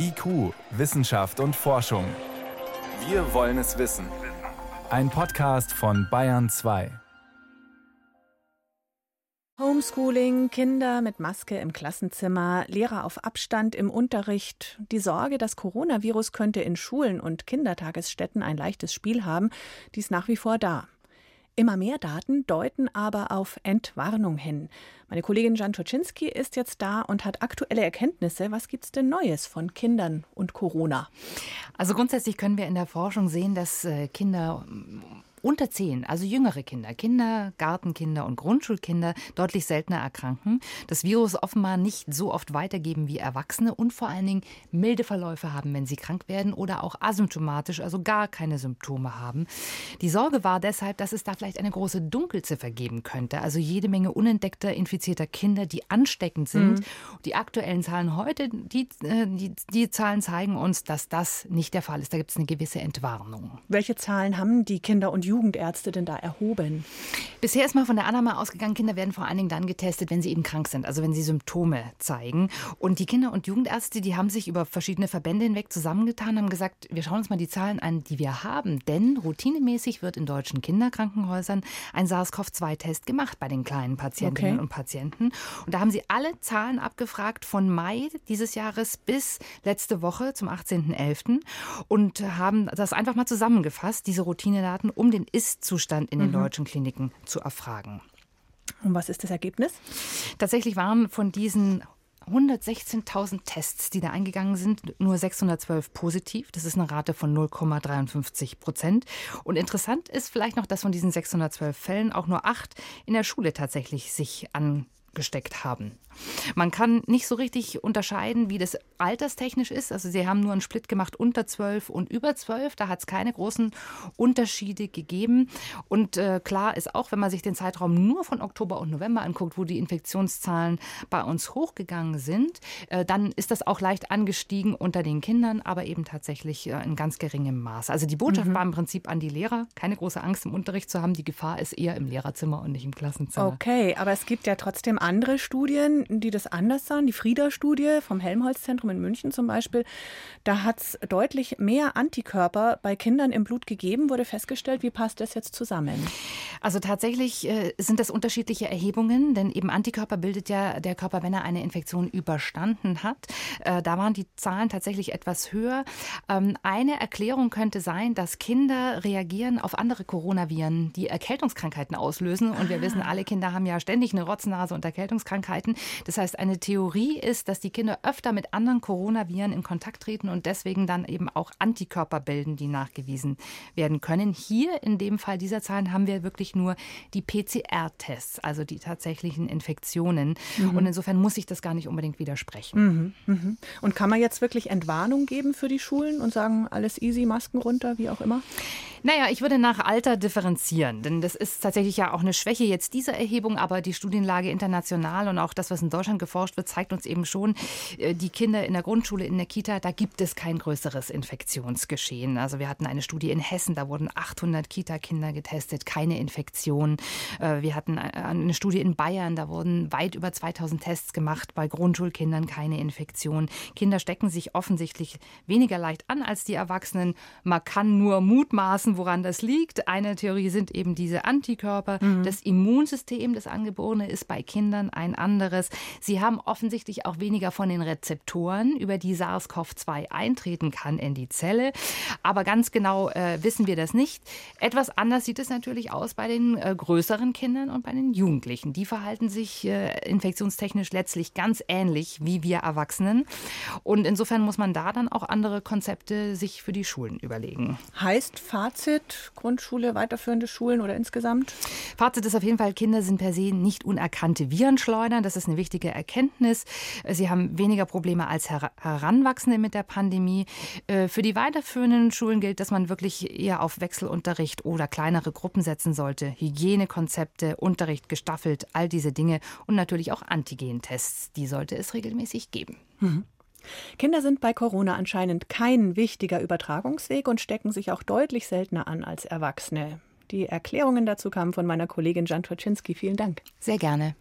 IQ, Wissenschaft und Forschung. Wir wollen es wissen. Ein Podcast von Bayern 2. Homeschooling, Kinder mit Maske im Klassenzimmer, Lehrer auf Abstand im Unterricht. Die Sorge, das Coronavirus könnte in Schulen und Kindertagesstätten ein leichtes Spiel haben, die ist nach wie vor da. Immer mehr Daten deuten aber auf Entwarnung hin. Meine Kollegin Jan Toczynski ist jetzt da und hat aktuelle Erkenntnisse. Was gibt es denn Neues von Kindern und Corona? Also grundsätzlich können wir in der Forschung sehen, dass äh, Kinder unter zehn, also jüngere Kinder, Kinder, Gartenkinder und Grundschulkinder deutlich seltener erkranken, das Virus offenbar nicht so oft weitergeben wie Erwachsene und vor allen Dingen milde Verläufe haben, wenn sie krank werden oder auch asymptomatisch, also gar keine Symptome haben. Die Sorge war deshalb, dass es da vielleicht eine große Dunkelziffer geben könnte, also jede Menge unentdeckter infizierter Kinder, die ansteckend sind. Mhm. Die aktuellen Zahlen heute, die, äh, die, die Zahlen zeigen uns, dass das nicht der Fall ist. Da gibt es eine gewisse Entwarnung. Welche Zahlen haben die Kinder und Jugendärzte denn da erhoben? Bisher ist mal von der Annahme ausgegangen, Kinder werden vor allen Dingen dann getestet, wenn sie eben krank sind, also wenn sie Symptome zeigen. Und die Kinder- und Jugendärzte, die haben sich über verschiedene Verbände hinweg zusammengetan, haben gesagt, wir schauen uns mal die Zahlen an, die wir haben. Denn routinemäßig wird in deutschen Kinderkrankenhäusern ein SARS-CoV-2-Test gemacht bei den kleinen Patientinnen okay. und Patienten. Und da haben sie alle Zahlen abgefragt von Mai dieses Jahres bis letzte Woche zum 18.11. und haben das einfach mal zusammengefasst, diese Routinedaten, um den den Ist-Zustand in den mhm. deutschen Kliniken zu erfragen. Und was ist das Ergebnis? Tatsächlich waren von diesen 116.000 Tests, die da eingegangen sind, nur 612 positiv. Das ist eine Rate von 0,53 Prozent. Und interessant ist vielleicht noch, dass von diesen 612 Fällen auch nur acht in der Schule tatsächlich sich angesteckt haben. Man kann nicht so richtig unterscheiden, wie das alterstechnisch ist. Also sie haben nur einen Split gemacht unter 12 und über 12. Da hat es keine großen Unterschiede gegeben. Und äh, klar ist auch, wenn man sich den Zeitraum nur von Oktober und November anguckt, wo die Infektionszahlen bei uns hochgegangen sind, äh, dann ist das auch leicht angestiegen unter den Kindern, aber eben tatsächlich äh, in ganz geringem Maß. Also die Botschaft mhm. war im Prinzip an die Lehrer, keine große Angst im Unterricht zu haben. Die Gefahr ist eher im Lehrerzimmer und nicht im Klassenzimmer. Okay, aber es gibt ja trotzdem andere Studien, die das anders sahen. Die Frieda-Studie vom Helmholtz-Zentrum in München zum Beispiel, da hat es deutlich mehr Antikörper bei Kindern im Blut gegeben, wurde festgestellt. Wie passt das jetzt zusammen? Also tatsächlich äh, sind das unterschiedliche Erhebungen, denn eben Antikörper bildet ja der Körper, wenn er eine Infektion überstanden hat. Äh, da waren die Zahlen tatsächlich etwas höher. Ähm, eine Erklärung könnte sein, dass Kinder reagieren auf andere Coronaviren, die Erkältungskrankheiten auslösen. Und wir ah. wissen, alle Kinder haben ja ständig eine Rotznase und Erkältungskrankheiten. Das heißt, eine Theorie ist, dass die Kinder öfter mit anderen Coronaviren in Kontakt treten und deswegen dann eben auch Antikörper bilden, die nachgewiesen werden können. Hier in dem Fall dieser Zahlen haben wir wirklich nur die PCR-Tests, also die tatsächlichen Infektionen. Mhm. Und insofern muss ich das gar nicht unbedingt widersprechen. Mhm. Mhm. Und kann man jetzt wirklich Entwarnung geben für die Schulen und sagen, alles easy, Masken runter, wie auch immer? Naja, ich würde nach Alter differenzieren, denn das ist tatsächlich ja auch eine Schwäche jetzt dieser Erhebung, aber die Studienlage international und auch das, was in Deutschland geforscht wird, zeigt uns eben schon, äh, die Kinder in der Grundschule, in der Kita, da gibt es kein größeres Infektionsgeschehen. Also wir hatten eine Studie in Hessen, da wurden 800 Kita-Kinder getestet, keine Infektion. Äh, wir hatten eine Studie in Bayern, da wurden weit über 2000 Tests gemacht, bei Grundschulkindern keine Infektion. Kinder stecken sich offensichtlich weniger leicht an als die Erwachsenen. Man kann nur mutmaßen, woran das liegt. Eine Theorie sind eben diese Antikörper. Mhm. Das Immunsystem des Angeborenen ist bei Kindern ein anderes. Sie haben offensichtlich auch weniger von den Rezeptoren, über die SARS-CoV-2 eintreten kann in die Zelle. Aber ganz genau äh, wissen wir das nicht. Etwas anders sieht es natürlich aus bei den äh, größeren Kindern und bei den Jugendlichen. Die verhalten sich äh, infektionstechnisch letztlich ganz ähnlich wie wir Erwachsenen. Und insofern muss man da dann auch andere Konzepte sich für die Schulen überlegen. Heißt Fazit, Grundschule, weiterführende Schulen oder insgesamt? Fazit ist auf jeden Fall, Kinder sind per se nicht unerkannte Virenschleudern. Das ist eine wichtige Erkenntnis. Sie haben weniger Probleme als Heranwachsende mit der Pandemie. Äh, für die weiterführenden Schulen gilt, dass man wirklich eher auf Wechselunterricht oder kleinere Gruppen setzen sollte. Hygienekonzepte, Unterricht gestaffelt, all diese Dinge und natürlich auch Antigentests. Die sollte es regelmäßig geben. Mhm. Kinder sind bei Corona anscheinend kein wichtiger Übertragungsweg und stecken sich auch deutlich seltener an als Erwachsene. Die Erklärungen dazu kamen von meiner Kollegin Jan Troczynski. Vielen Dank. Sehr gerne.